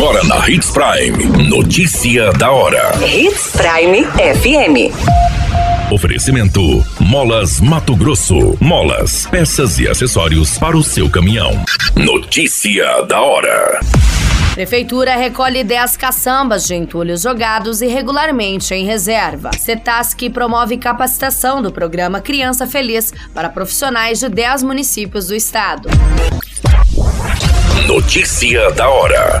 Agora na Hits Prime. Notícia da hora. Hits Prime FM. Oferecimento: Molas Mato Grosso. Molas, peças e acessórios para o seu caminhão. Notícia da hora. Prefeitura recolhe 10 caçambas de entulhos jogados irregularmente em reserva. Cetasc promove capacitação do programa Criança Feliz para profissionais de 10 municípios do estado. Notícia da hora.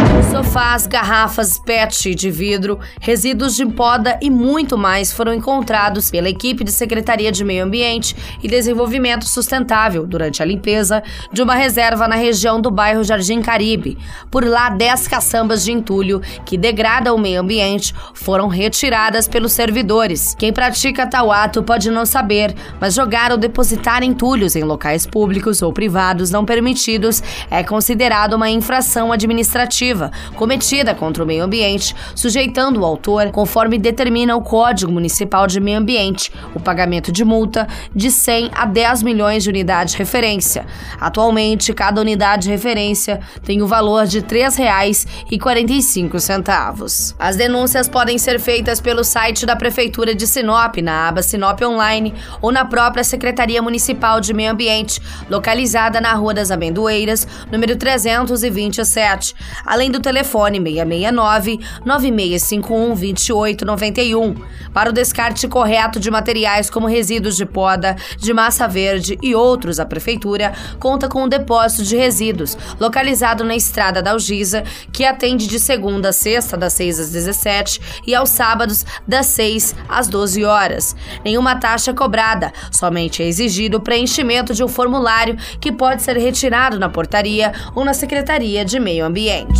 Sofás, garrafas PET de vidro, resíduos de poda e muito mais foram encontrados pela equipe de Secretaria de Meio Ambiente e Desenvolvimento Sustentável durante a limpeza de uma reserva na região do bairro Jardim Caribe. Por lá, 10 caçambas de entulho que degradam o meio ambiente foram retiradas pelos servidores. Quem pratica tal ato pode não saber, mas jogar ou depositar entulhos em locais públicos ou privados não permitidos é considerado uma infração administrativa cometida contra o meio ambiente, sujeitando o autor, conforme determina o Código Municipal de Meio Ambiente, o pagamento de multa de 100 a 10 milhões de unidades de referência. Atualmente, cada unidade de referência tem o valor de R$ 3,45. As denúncias podem ser feitas pelo site da Prefeitura de Sinop, na aba Sinop Online, ou na própria Secretaria Municipal de Meio Ambiente, localizada na Rua das Amendoeiras, número 327, além do telefone 669 9651 2891 para o descarte correto de materiais como resíduos de poda, de massa verde e outros. A prefeitura conta com um depósito de resíduos localizado na Estrada da Algisa, que atende de segunda a sexta das 6 às 17 e aos sábados das 6 às 12 horas. Nenhuma taxa cobrada, somente é exigido o preenchimento de um formulário que pode ser retirado na portaria ou na Secretaria de Meio Ambiente.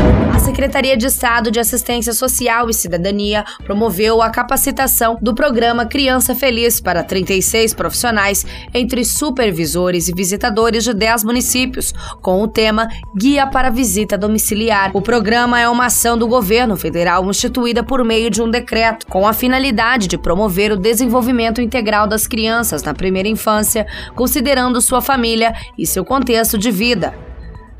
Secretaria de Estado de Assistência Social e Cidadania promoveu a capacitação do programa Criança Feliz para 36 profissionais, entre supervisores e visitadores de 10 municípios, com o tema Guia para Visita Domiciliar. O programa é uma ação do governo federal instituída por meio de um decreto, com a finalidade de promover o desenvolvimento integral das crianças na primeira infância, considerando sua família e seu contexto de vida.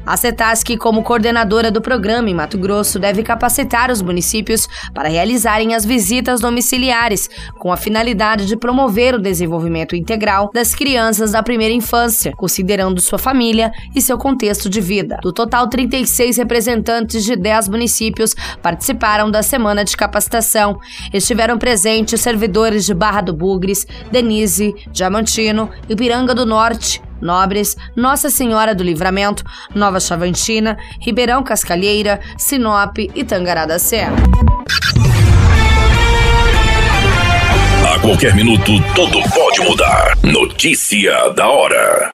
A CETASC, como coordenadora do programa em Mato Grosso, deve capacitar os municípios para realizarem as visitas domiciliares, com a finalidade de promover o desenvolvimento integral das crianças da primeira infância, considerando sua família e seu contexto de vida. Do total, 36 representantes de 10 municípios participaram da semana de capacitação. Estiveram presentes servidores de Barra do Bugres, Denise, Diamantino, Ipiranga do Norte, Nobres, Nossa Senhora do Livramento, Nova Chavantina, Ribeirão Cascalheira, Sinop e Tangará da Serra. A qualquer minuto, tudo pode mudar. Notícia da hora.